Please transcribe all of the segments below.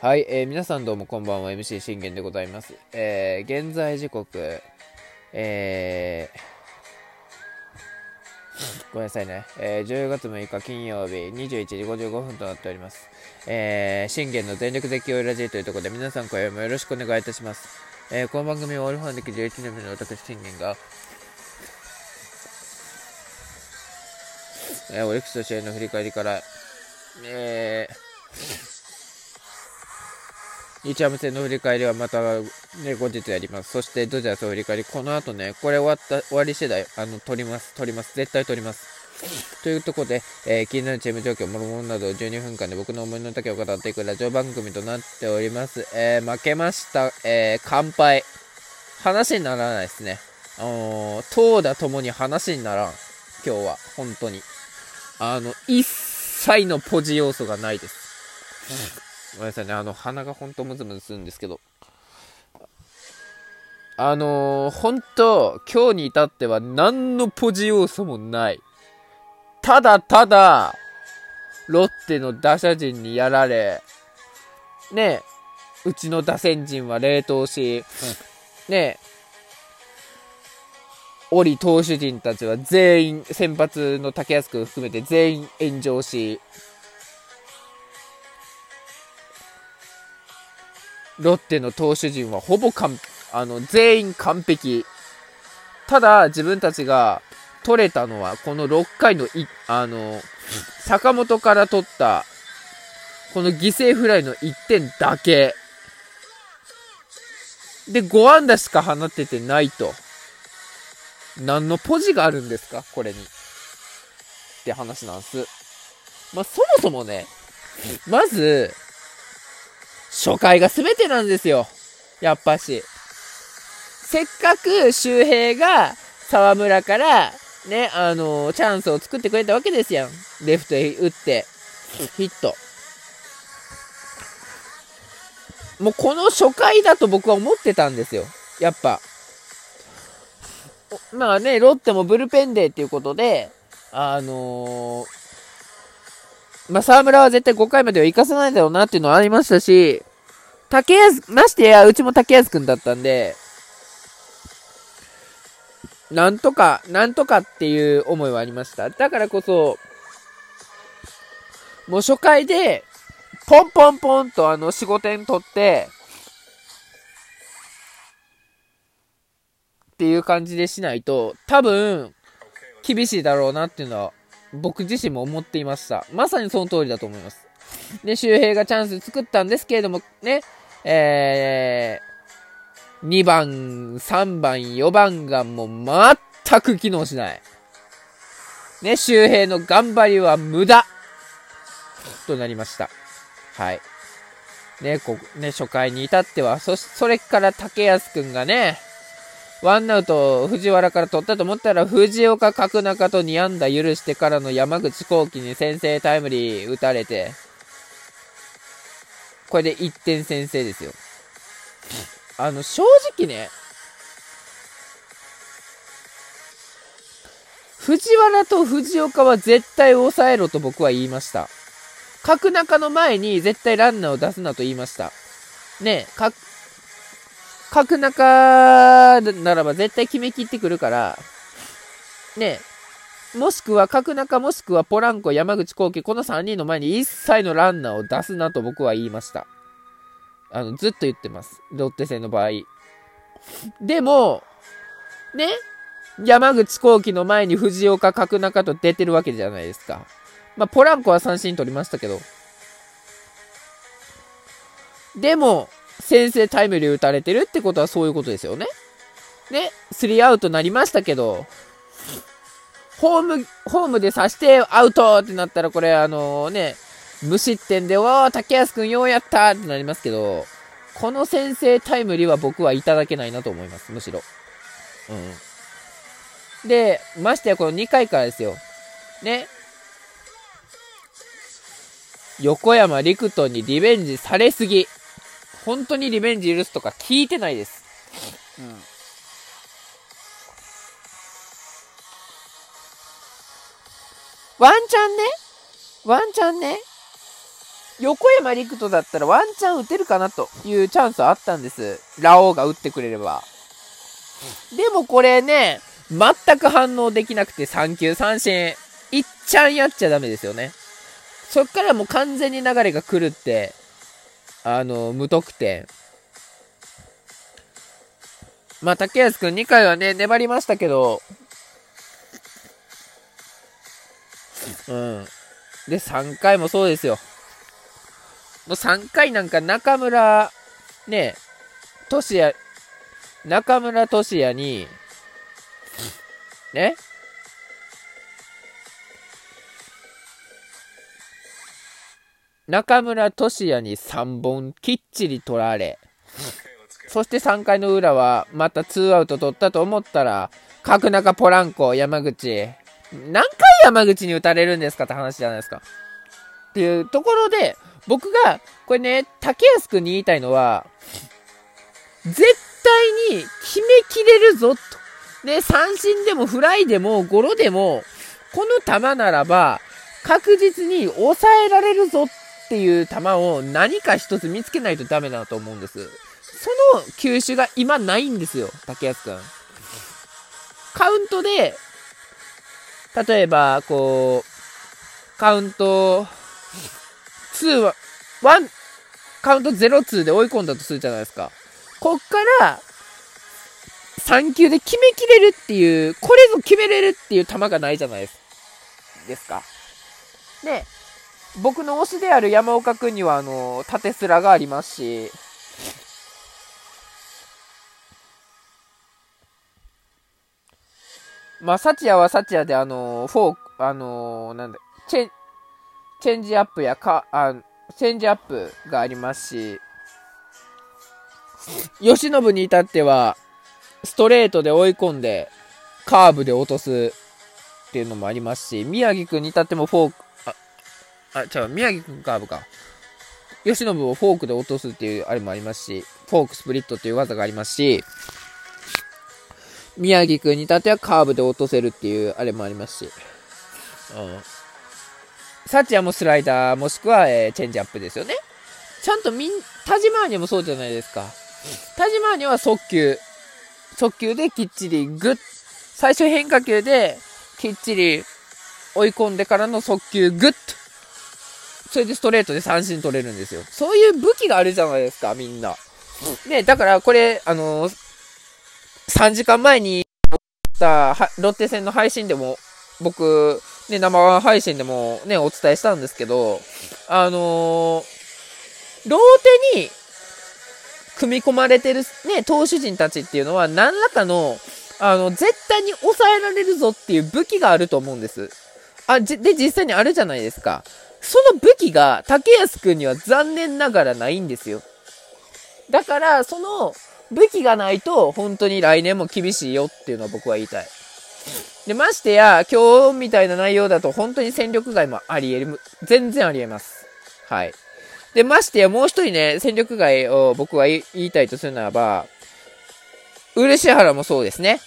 はい、えー、皆さんどうもこんばんは。MC 信玄でございます、えー、現在時刻えー、ごめんなさいね、えー、10月6日金曜日21時55分となっております、えー、信玄の全力絶叫ラジオというところで皆さん今夜もよろしくお願いいたします、えー、この番組はオールファン歴11年目の私信玄がえー、オリックスと試合の振り返りから、えー、日ハム戦の振り返りはまた、ね、後日やります。そして、ドジャースの振り返り、この後ね、これ終わった、終わり次第、あの、撮ります、撮ります、絶対撮ります。というところで、えー、気になるチーム状況、もろもろなど12分間で僕の思いの丈を語っていくラジオ番組となっております。えー、負けました。えー、乾杯。話にならないですね。あのー、投打ともに話にならん。今日は、本当に。あの、一切のポジ要素がないです。ごめんなさいね、あの、鼻がほんとムズムズするんですけど。あのー、本当今日に至っては何のポジ要素もない。ただただ、ロッテの打者陣にやられ、ねうちの打線陣は冷凍し、ねオリ投手陣たちは全員、先発の竹安君含めて全員炎上し、ロッテの投手陣はほぼ完、あの、全員完璧。ただ、自分たちが取れたのは、この6回のい、あの、坂本から取った、この犠牲フライの1点だけ。で、5安打しか放っててないと。何のポジがあるんですか？これに。って話なんす。まあ、そもそもね、まず、初回が全てなんですよ。やっぱし。せっかく周平が沢村から、ね、あのー、チャンスを作ってくれたわけですやん。レフトへ打って、ヒット。もうこの初回だと僕は思ってたんですよ。やっぱ。まあね、ロッテもブルペンデーっていうことで、あのー、まあ、沢村は絶対5回までは行かせないだろうなっていうのはありましたし、竹安、ましてや、うちも竹安くんだったんで、なんとか、なんとかっていう思いはありました。だからこそ、もう初回で、ポンポンポンとあの4、5点取って、っていう感じでしないと、多分、厳しいだろうなっていうのは、僕自身も思っていました。まさにその通りだと思います。で、周平がチャンス作ったんですけれども、ね、えー、2番、3番、4番がもう全く機能しない。ね、周平の頑張りは無駄となりました。はい。ね、こ、ね、初回に至っては、そ、それから竹安くんがね、ワンアウト藤原から取ったと思ったら藤岡角中と2安打許してからの山口幸輝に先制タイムリー打たれて、これで1点先制ですよ。あの、正直ね、藤原と藤岡は絶対抑えろと僕は言いました。角中の前に絶対ランナーを出すなと言いました。ねえ、角中ならば絶対決めきってくるから、ねもしくは角中もしくはポランコ、山口幸輝、この3人の前に一切のランナーを出すなと僕は言いました。あの、ずっと言ってます。ロッテ戦の場合。でも、ね山口幸輝の前に藤岡、角中と出てるわけじゃないですか。まあ、ポランコは三振取りましたけど。でも、先制タイムリー打たれてるってことはそういうことですよね。ね、スリーアウトになりましたけど、ホーム、ホームで刺してアウトってなったらこれあのー、ね、無失点で、わー、竹安くんようやったってなりますけど、この先制タイムリーは僕はいただけないなと思います、むしろ。うん。で、ましてやこの2回からですよ。ね。横山陸斗にリベンジされすぎ。本当にリベンジ許すとか聞いてないです。うん。ワンチャンね、ワンチャンね、横山陸斗だったらワンチャン打てるかなというチャンスはあったんです。ラオウが打ってくれれば。でもこれね、全く反応できなくて3球三振。いっちゃんやっちゃダメですよね。そっからもう完全に流れが来るって、あの、無得点。まあ、竹安くん2回はね、粘りましたけど、うん。で、3回もそうですよ。もう3回なんか中村、ね、俊也、中村俊也に、ね、中村俊也に3本きっちり取られ、そして3回の裏はまた2アウト取ったと思ったら、角中ポランコ、山口。何回山口に打たれるんですかって話じゃないですか。っていうところで、僕が、これね、竹安くんに言いたいのは、絶対に決めきれるぞ、と。で、三振でもフライでもゴロでも、この球ならば、確実に抑えられるぞっていう球を何か一つ見つけないとダメだと思うんです。その球種が今ないんですよ、竹安くん。カウントで、例えば、こう、カウント、2は、1、カウント0-2で追い込んだとするじゃないですか。こっから、3球で決めきれるっていう、これぞ決めれるっていう球がないじゃないですですか。で、僕の推しである山岡くんには、あの、縦スラがありますし、まあ、サチヤはサチヤで、あのフォーク、あのなんだ、チェン、チェンジアップやか、あ、チェンジアップがありますし、吉信に至っては、ストレートで追い込んで、カーブで落とすっていうのもありますし、宮城くんに至ってもフォーク、あ、あ、違う、宮城くんカーブか。由伸をフォークで落とすっていうあれもありますし、フォークスプリットっていう技がありますし、宮城くんに至ってはカーブで落とせるっていうあれもありますし、うん。サチアもスライダー、もしくは、えー、チェンジアップですよね。ちゃんとみん、田嶋にもそうじゃないですか。田嶋には速球、速球できっちりグッ、最初変化球できっちり追い込んでからの速球グッと、それでストレートで三振取れるんですよ。そういう武器があるじゃないですか、みんな。ね、だからこれ、あのー、3時間前に、たロッテ戦の配信でも、僕、ね、生配信でもね、お伝えしたんですけど、あのー、ローテに組み込まれてるね、投手陣たちっていうのは、何らかの、あの、絶対に抑えられるぞっていう武器があると思うんです。あ、で、実際にあるじゃないですか。その武器が、竹安くんには残念ながらないんですよ。だから、その武器がないと、本当に来年も厳しいよっていうのは僕は言いたい。で、ましてや、今日みたいな内容だと本当に戦力外もあり得る。全然あり得ます。はい。で、ましてや、もう一人ね、戦力外を僕は言いたいとするならば、漆原もそうですね。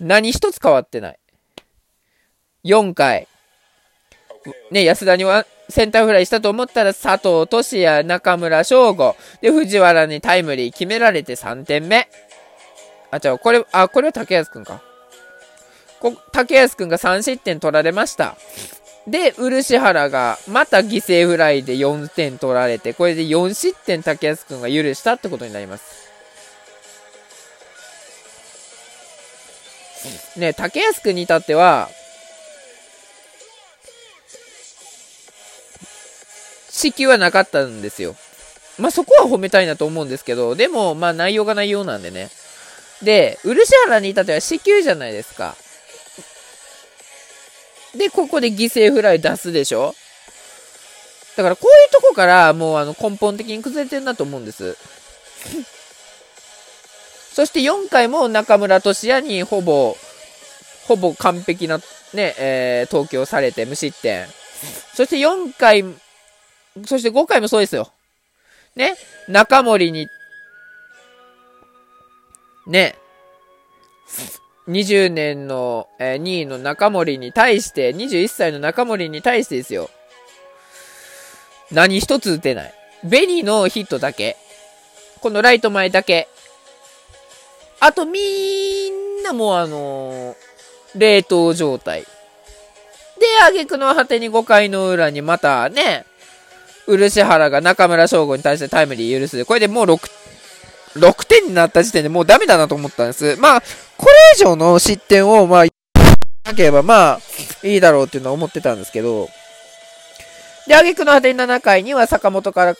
何一つ変わってない。4回。ね、安田にはセンターフライしたと思ったら佐藤俊也、中村翔吾。で、藤原にタイムリー決められて3点目。あ、違う、これ、あ、これは竹安くんか。こ竹安くんが3失点取られました。で、漆原がまた犠牲フライで4点取られて、これで4失点竹安くんが許したってことになります。ね、竹安くんに至っては、支給はなかったんですよ。まあ、そこは褒めたいなと思うんですけど、でも、まあ、内容が内容なんでね。で、漆原に至っては支給じゃないですか。で、ここで犠牲フライ出すでしょだからこういうとこからもうあの根本的に崩れてるなと思うんです。そして4回も中村俊也にほぼ、ほぼ完璧なね、えー、投球をされて無失点。そして4回、そして5回もそうですよ。ね、中森に、ね、20年の、えー、2位の中森に対して、21歳の中森に対してですよ。何一つ打てない。ベニーのヒットだけ。このライト前だけ。あとみんなもあのー、冷凍状態。で、挙句の果てに5回の裏にまたね、漆原が中村翔吾に対してタイムリー許す。これでもう6、6点になった時点でもうダメだなと思ったんです。まあ、これ以上の失点を、まあ、なければまあ、いいだろうっていうのは思ってたんですけど、で、挙句の果てに7回には坂本から、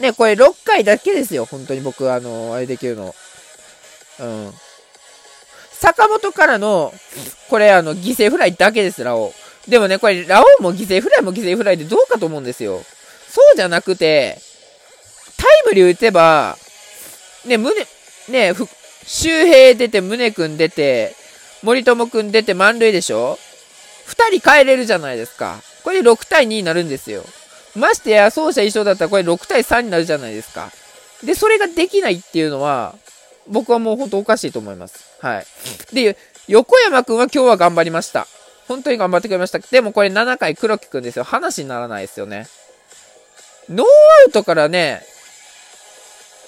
ね、これ6回だけですよ、本当に僕、あの、あれできるの。うん。坂本からの、これ、あの、犠牲フライだけです、ラオウ。でもね、これ、ラオウも犠牲フライも犠牲フライでどうかと思うんですよ。そうじゃなくて、タイムリー打てば、ね、胸、ね、ふ周平出て、宗君出て、森友君出て満塁でしょ？二人帰れるじゃないですか。これで6対2になるんですよ。ましてや、走者一緒だったらこれ6対3になるじゃないですか。で、それができないっていうのは、僕はもう本当おかしいと思います。はい。で、横山くんは今日は頑張りました。本当に頑張ってくれました。でもこれ7回黒木くんですよ。話にならないですよね。ノーアウトからね、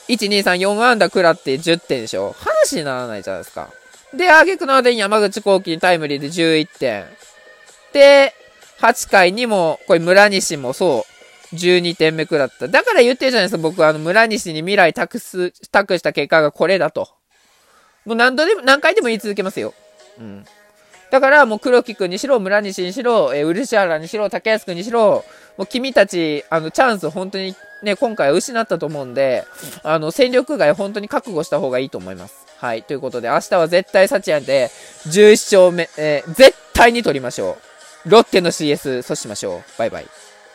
1、2、3、4安打食らって10点でしょ話にならないじゃないですか。で、あげくの間に山口幸輝にタイムリーで11点。で、8回にも、これ村西もそう、12点目くらった。だから言ってるじゃないですか、僕はあの村西に未来託す、託した結果がこれだと。もう何度でも、何回でも言い続けますよ。うん。だからもう黒木くんにしろ、村西にしろ、えー、漆原にしろ、竹安くんにしろ、もう君たち、あの、チャンス本当にね、今回失ったと思うんで、あの、戦力外本当に覚悟した方がいいと思います。はい。ということで、明日は絶対幸也で、11勝目、えー、絶対に取りましょう。ロッテの CS 阻止しましょう。バイバイ。